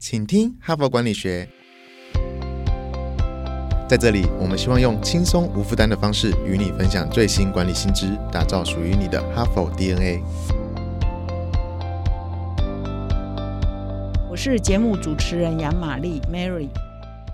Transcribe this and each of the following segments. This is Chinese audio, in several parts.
请听哈佛管理学。在这里，我们希望用轻松无负担的方式与你分享最新管理新知，打造属于你的哈佛 DNA。我是节目主持人杨玛丽 Mary。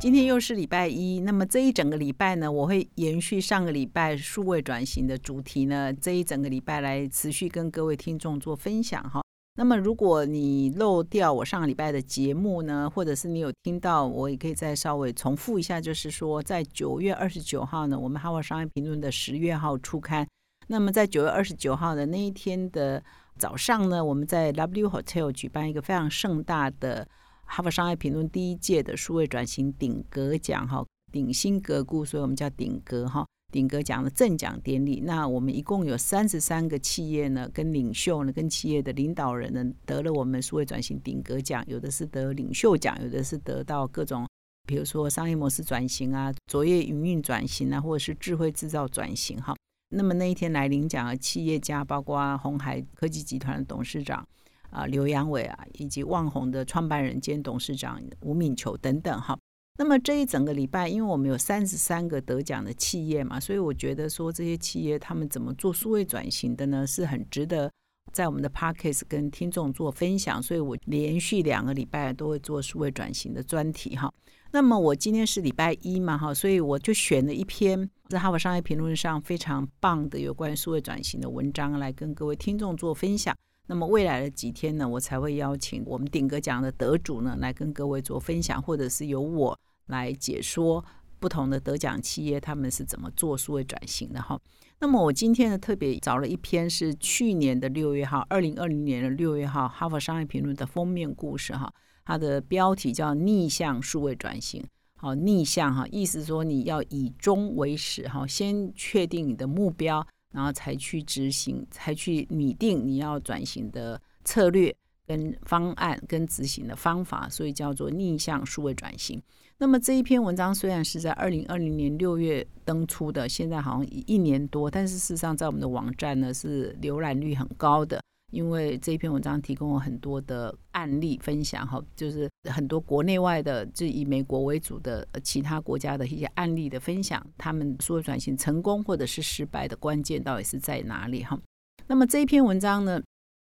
今天又是礼拜一，那么这一整个礼拜呢，我会延续上个礼拜数位转型的主题呢，这一整个礼拜来持续跟各位听众做分享哈。那么，如果你漏掉我上个礼拜的节目呢，或者是你有听到，我也可以再稍微重复一下，就是说，在九月二十九号呢，我们《哈佛商业评论》的十月号初刊。那么，在九月二十九号的那一天的早上呢，我们在 W Hotel 举办一个非常盛大的《哈佛商业评论》第一届的数位转型顶格奖哈，顶新格故，所以我们叫顶格哈。顶格奖的正奖典礼，那我们一共有三十三个企业呢，跟领袖呢，跟企业的领导人呢，得了我们数位转型顶格奖，有的是得领袖奖，有的是得到各种，比如说商业模式转型啊，卓越营运转型啊，或者是智慧制造转型哈。那么那一天来领奖的企业家，包括红海科技集团的董事长啊刘阳伟啊，以及旺宏的创办人兼董事长吴敏球等等哈。那么这一整个礼拜，因为我们有三十三个得奖的企业嘛，所以我觉得说这些企业他们怎么做数位转型的呢，是很值得在我们的 p a c k a g e 跟听众做分享。所以我连续两个礼拜都会做数位转型的专题哈。那么我今天是礼拜一嘛哈，所以我就选了一篇在哈佛商业评论上非常棒的有关于数位转型的文章来跟各位听众做分享。那么未来的几天呢，我才会邀请我们顶格奖的得主呢来跟各位做分享，或者是由我。来解说不同的得奖企业他们是怎么做数位转型的哈。那么我今天呢特别找了一篇是去年的六月号，二零二零年的六月号《哈佛商业评论》的封面故事哈。它的标题叫“逆向数位转型”。好，逆向哈，意思说你要以终为始哈，先确定你的目标，然后才去执行，才去拟定你要转型的策略、跟方案、跟执行的方法，所以叫做逆向数位转型。那么这一篇文章虽然是在二零二零年六月登出的，现在好像一年多，但是事实上在我们的网站呢是浏览率很高的，因为这一篇文章提供了很多的案例分享哈，就是很多国内外的，就以美国为主的其他国家的一些案例的分享，他们说转型成功或者是失败的关键到底是在哪里哈？那么这一篇文章呢，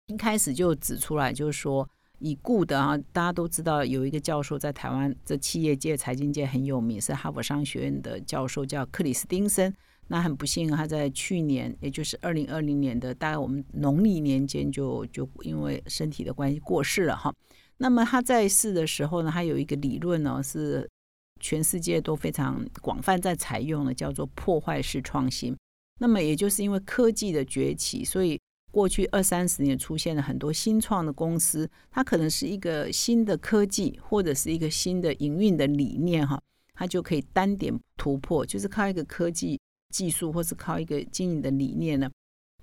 一开始就指出来，就是说。已故的啊，大家都知道有一个教授在台湾这企业界、财经界很有名，是哈佛商学院的教授，叫克里斯汀森。那很不幸，他在去年，也就是二零二零年的大概我们农历年间，就就因为身体的关系过世了哈。那么他在世的时候呢，他有一个理论呢，是全世界都非常广泛在采用的，叫做破坏式创新。那么也就是因为科技的崛起，所以。过去二三十年出现了很多新创的公司，它可能是一个新的科技，或者是一个新的营运的理念，哈，它就可以单点突破，就是靠一个科技技术，或是靠一个经营的理念呢，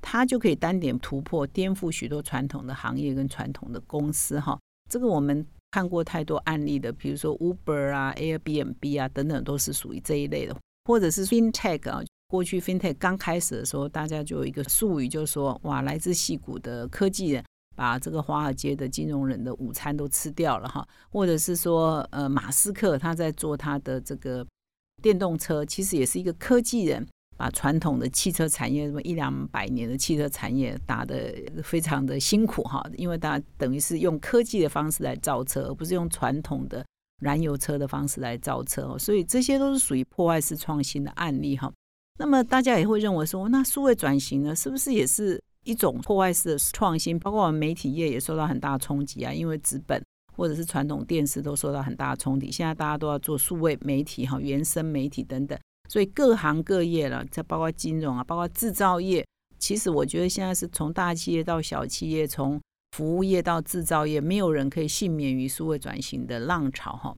它就可以单点突破，颠覆许多传统的行业跟传统的公司，哈。这个我们看过太多案例的，比如说 Uber 啊、Airbnb 啊等等，都是属于这一类的，或者是 FinTech 啊。过去 FinTech 刚开始的时候，大家就有一个术语，就是说，哇，来自戏谷的科技人把这个华尔街的金融人的午餐都吃掉了哈，或者是说，呃，马斯克他在做他的这个电动车，其实也是一个科技人把传统的汽车产业什么一两百年的汽车产业打得非常的辛苦哈，因为大家等于是用科技的方式来造车，而不是用传统的燃油车的方式来造车，所以这些都是属于破坏式创新的案例哈。那么大家也会认为说，那数位转型呢，是不是也是一种破坏式的创新？包括我们媒体业也受到很大冲击啊，因为纸本或者是传统电视都受到很大的冲击。现在大家都要做数位媒体哈，原生媒体等等，所以各行各业了，再包括金融啊，包括制造业，其实我觉得现在是从大企业到小企业，从服务业到制造业，没有人可以幸免于数位转型的浪潮哈。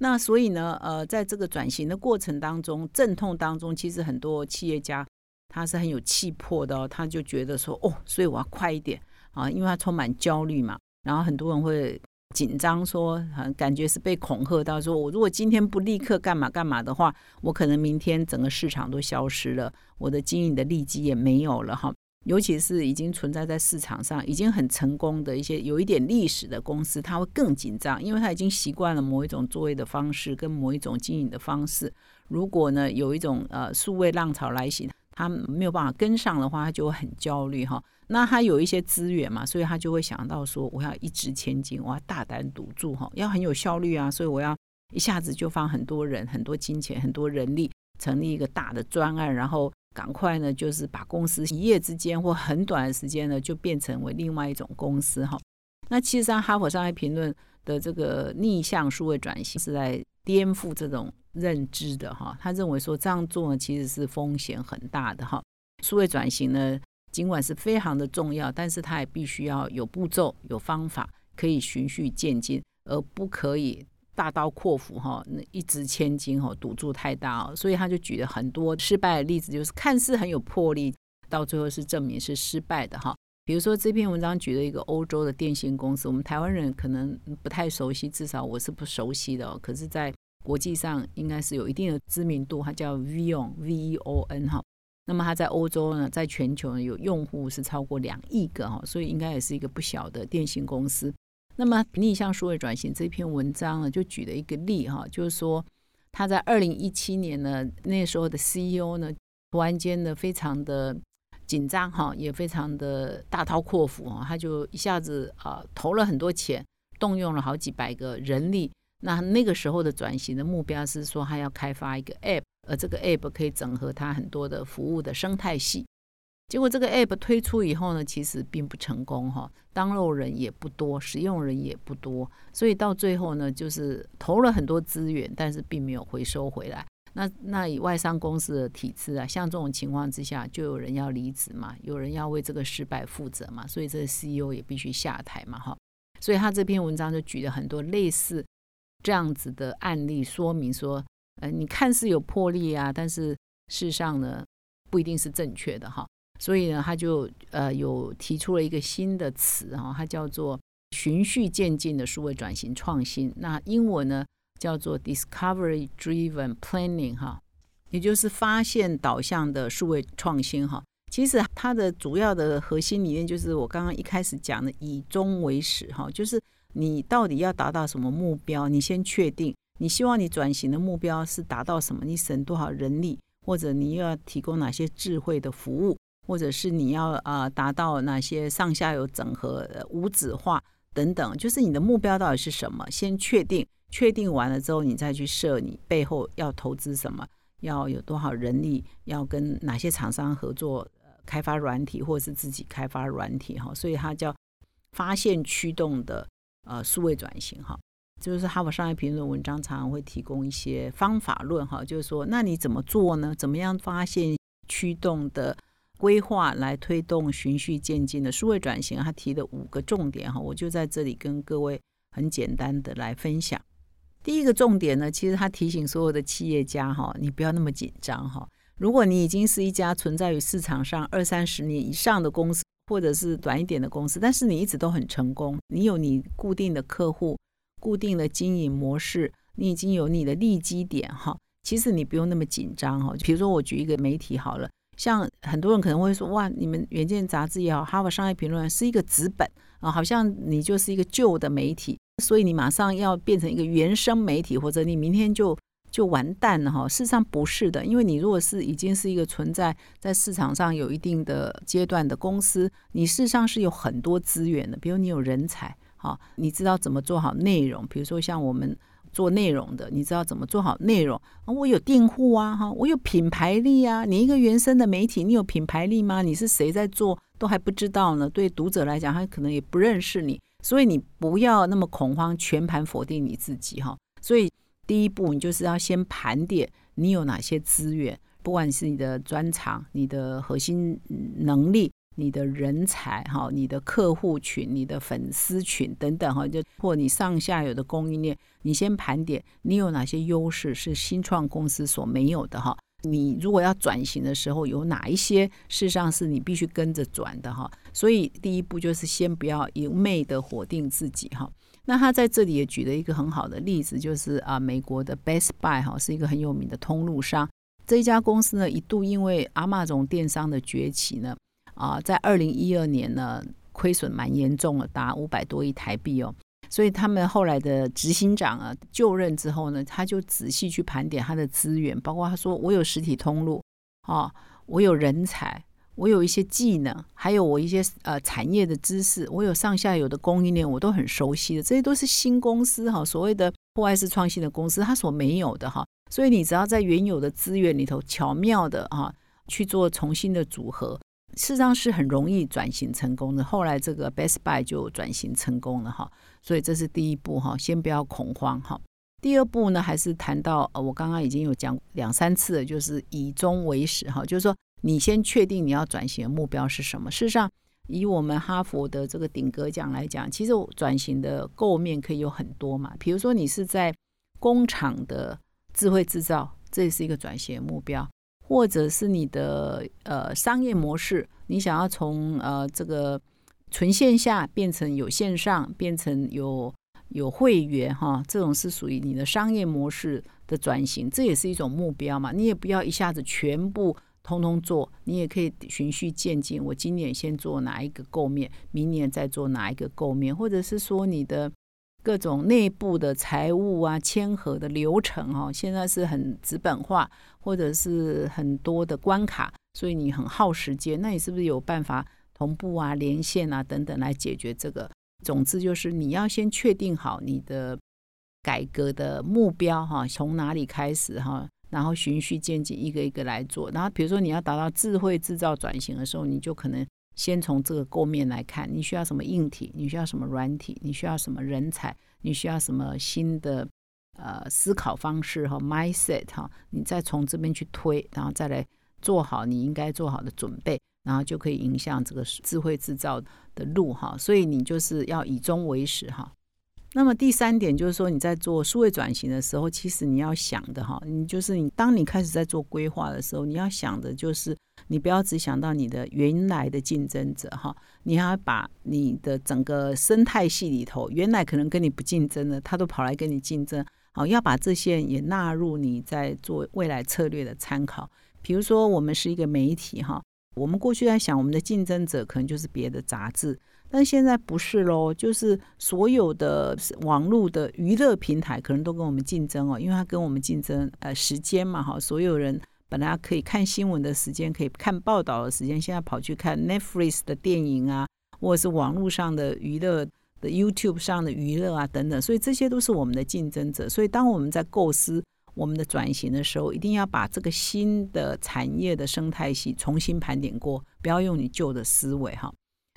那所以呢，呃，在这个转型的过程当中，阵痛当中，其实很多企业家他是很有气魄的，他就觉得说，哦，所以我要快一点啊，因为他充满焦虑嘛。然后很多人会紧张，说，感觉是被恐吓到，说我如果今天不立刻干嘛干嘛的话，我可能明天整个市场都消失了，我的经营的利基也没有了哈。尤其是已经存在在市场上、已经很成功的一些有一点历史的公司，他会更紧张，因为他已经习惯了某一种作业的方式跟某一种经营的方式。如果呢有一种呃数位浪潮来袭，他没有办法跟上的话，他就会很焦虑哈。那他有一些资源嘛，所以他就会想到说，我要一掷千金，我要大胆赌注哈，要很有效率啊，所以我要一下子就放很多人、很多金钱、很多人力，成立一个大的专案，然后赶快呢，就是把公司一夜之间或很短的时间呢，就变成为另外一种公司哈。那其实上，哈佛商业评论的这个逆向数位转型是在颠覆这种。认知的哈，他认为说这样做呢，其实是风险很大的哈。数位转型呢，尽管是非常的重要，但是它也必须要有步骤、有方法，可以循序渐进，而不可以大刀阔斧哈，那一掷千金哈，赌注太大哦。所以他就举了很多失败的例子，就是看似很有魄力，到最后是证明是失败的哈。比如说这篇文章举了一个欧洲的电信公司，我们台湾人可能不太熟悉，至少我是不熟悉的哦。可是，在国际上应该是有一定的知名度，它叫 Vion，V E O N 哈。那么它在欧洲呢，在全球呢有用户是超过两亿个哈，所以应该也是一个不小的电信公司。那么逆向数位转型这篇文章呢，就举了一个例哈，就是说他在二零一七年呢，那时候的 CEO 呢，突然间呢非常的紧张哈，也非常的大刀阔斧啊，他就一下子啊投了很多钱，动用了好几百个人力。那那个时候的转型的目标是说，他要开发一个 App，而这个 App 可以整合他很多的服务的生态系。结果这个 App 推出以后呢，其实并不成功哈，当肉人也不多，使用人也不多，所以到最后呢，就是投了很多资源，但是并没有回收回来。那那以外商公司的体制啊，像这种情况之下，就有人要离职嘛，有人要为这个失败负责嘛，所以这个 CEO 也必须下台嘛哈。所以他这篇文章就举了很多类似。这样子的案例说明说，呃，你看似有魄力啊，但是事实上呢，不一定是正确的哈。所以呢，他就呃有提出了一个新的词哈，它叫做循序渐进的数位转型创新。那英文呢叫做 discovery driven planning 哈，也就是发现导向的数位创新哈。其实它的主要的核心理念就是我刚刚一开始讲的以终为始哈，就是。你到底要达到什么目标？你先确定，你希望你转型的目标是达到什么？你省多少人力，或者你又要提供哪些智慧的服务，或者是你要啊达到哪些上下游整合、无纸化等等？就是你的目标到底是什么？先确定，确定完了之后，你再去设你背后要投资什么，要有多少人力，要跟哪些厂商合作开发软体，或者是自己开发软体哈。所以它叫发现驱动的。呃，数位转型哈，就是哈佛商业评论文章常常会提供一些方法论哈，就是说，那你怎么做呢？怎么样发现驱动的规划来推动循序渐进的数位转型？他提的五个重点哈，我就在这里跟各位很简单的来分享。第一个重点呢，其实他提醒所有的企业家哈，你不要那么紧张哈。如果你已经是一家存在于市场上二三十年以上的公司。或者是短一点的公司，但是你一直都很成功，你有你固定的客户、固定的经营模式，你已经有你的利基点哈。其实你不用那么紧张哈。比如说我举一个媒体好了，像很多人可能会说，哇，你们《远见》杂志也好，《哈佛商业评论》是一个纸本啊，好像你就是一个旧的媒体，所以你马上要变成一个原生媒体，或者你明天就。就完蛋了哈！事实上不是的，因为你如果是已经是一个存在在市场上有一定的阶段的公司，你事实上是有很多资源的，比如你有人才，哈，你知道怎么做好内容，比如说像我们做内容的，你知道怎么做好内容，我有订户啊，哈，我有品牌力啊。你一个原生的媒体，你有品牌力吗？你是谁在做都还不知道呢？对读者来讲，他可能也不认识你，所以你不要那么恐慌，全盘否定你自己哈。所以。第一步，你就是要先盘点你有哪些资源，不管是你的专长、你的核心能力、你的人才、哈、你的客户群、你的粉丝群等等哈，就或你上下游的供应链，你先盘点你有哪些优势是新创公司所没有的哈。你如果要转型的时候，有哪一些事实上是你必须跟着转的哈。所以第一步就是先不要一昧的否定自己哈。那他在这里也举了一个很好的例子，就是啊，美国的 Best Buy 哈是一个很有名的通路商。这一家公司呢，一度因为阿玛总电商的崛起呢，啊，在二零一二年呢，亏损蛮严重的，达五百多亿台币哦。所以他们后来的执行长啊就任之后呢，他就仔细去盘点他的资源，包括他说我有实体通路啊，我有人才，我有一些技能，还有我一些呃产业的知识，我有上下游的供应链，我都很熟悉的，这些都是新公司哈，所谓的破坏式创新的公司，它所没有的哈。所以你只要在原有的资源里头巧妙的哈去做重新的组合。事实上是很容易转型成功的。后来这个 Best Buy 就转型成功了哈，所以这是第一步哈，先不要恐慌哈。第二步呢，还是谈到呃，我刚刚已经有讲两三次了，就是以终为始哈，就是说你先确定你要转型的目标是什么。事实上，以我们哈佛的这个顶格奖来讲，其实转型的构面可以有很多嘛。比如说你是在工厂的智慧制造，这也是一个转型目标。或者是你的呃商业模式，你想要从呃这个纯线下变成有线上，变成有有会员哈，这种是属于你的商业模式的转型，这也是一种目标嘛。你也不要一下子全部通通做，你也可以循序渐进。我今年先做哪一个构面，明年再做哪一个构面，或者是说你的。各种内部的财务啊、签合的流程哦，现在是很资本化，或者是很多的关卡，所以你很耗时间。那你是不是有办法同步啊、连线啊等等来解决这个？总之就是你要先确定好你的改革的目标哈，从哪里开始哈，然后循序渐进，一个一个来做。然后比如说你要达到智慧制造转型的时候，你就可能。先从这个构面来看，你需要什么硬体？你需要什么软体？你需要什么人才？你需要什么新的呃思考方式和 mindset 哈？你再从这边去推，然后再来做好你应该做好的准备，然后就可以影响这个智慧制造的路哈。所以你就是要以终为始哈。那么第三点就是说，你在做数位转型的时候，其实你要想的哈，你就是你当你开始在做规划的时候，你要想的就是。你不要只想到你的原来的竞争者哈，你要把你的整个生态系里头，原来可能跟你不竞争的，他都跑来跟你竞争，好，要把这些也纳入你在做未来策略的参考。比如说，我们是一个媒体哈，我们过去在想我们的竞争者可能就是别的杂志，但现在不是喽，就是所有的网络的娱乐平台可能都跟我们竞争哦，因为它跟我们竞争呃时间嘛哈，所有人。本来可以看新闻的时间，可以看报道的时间，现在跑去看 Netflix 的电影啊，或者是网络上的娱乐的 YouTube 上的娱乐啊等等，所以这些都是我们的竞争者。所以当我们在构思我们的转型的时候，一定要把这个新的产业的生态系重新盘点过，不要用你旧的思维哈。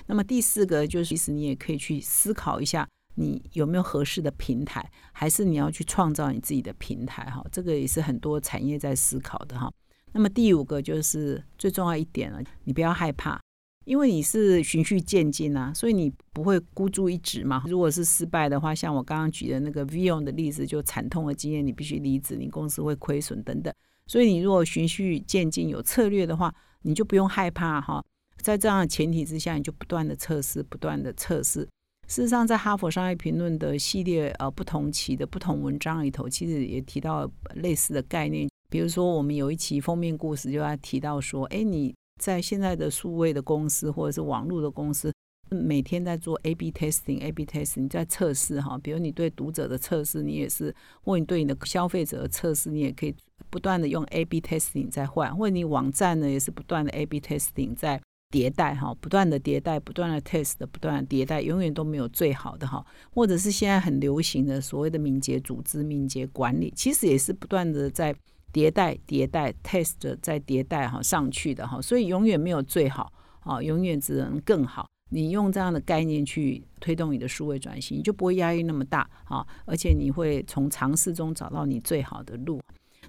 那么第四个就是，其实你也可以去思考一下。你有没有合适的平台，还是你要去创造你自己的平台？哈，这个也是很多产业在思考的哈。那么第五个就是最重要一点了，你不要害怕，因为你是循序渐进啊，所以你不会孤注一掷嘛。如果是失败的话，像我刚刚举的那个 Vion 的例子，就惨痛的经验，你必须离职，你公司会亏损等等。所以你如果循序渐进有策略的话，你就不用害怕哈。在这样的前提之下，你就不断的测试，不断的测试。事实上，在《哈佛商业评论》的系列呃不同期的不同文章里头，其实也提到类似的概念。比如说，我们有一期封面故事就要提到说，哎，你在现在的数位的公司或者是网络的公司，每天在做 A/B testing，A/B testing 在测试哈。比如你对读者的测试，你也是，或你对你的消费者的测试，你也可以不断的用 A/B testing 在换，或者你网站呢也是不断的 A/B testing 在。迭代哈，不断的迭代，不断的 test，不断的迭代，永远都没有最好的哈。或者是现在很流行的所谓的敏捷组织、敏捷管理，其实也是不断的在迭代、迭代 test，在迭代哈上去的哈。所以永远没有最好啊，永远只能更好。你用这样的概念去推动你的数位转型，你就不会压力那么大啊，而且你会从尝试中找到你最好的路。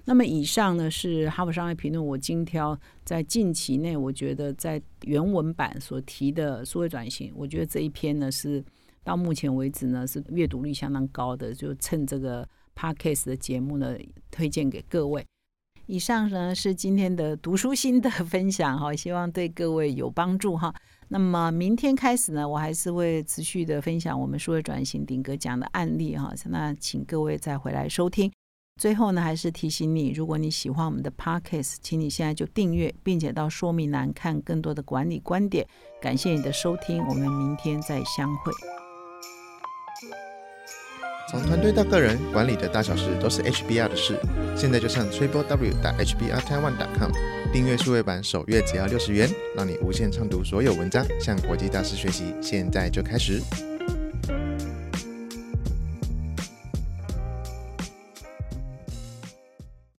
那么以上呢是《哈佛商业评论》，我精挑在近期内，我觉得在原文版所提的数位转型，我觉得这一篇呢是到目前为止呢是阅读率相当高的，就趁这个 podcast 的节目呢推荐给各位。以上呢是今天的读书心得分享哈，希望对各位有帮助哈。那么明天开始呢，我还是会持续的分享我们数位转型顶格讲的案例哈，那请各位再回来收听。最后呢，还是提醒你，如果你喜欢我们的 Podcast，请你现在就订阅，并且到说明栏看更多的管理观点。感谢你的收听，我们明天再相会。从团队到个人，管理的大小事都是 HBR 的事。现在就上 triple w 打 HBR Taiwan com 订阅数位版，首月只要六十元，让你无限畅读所有文章，向国际大师学习。现在就开始。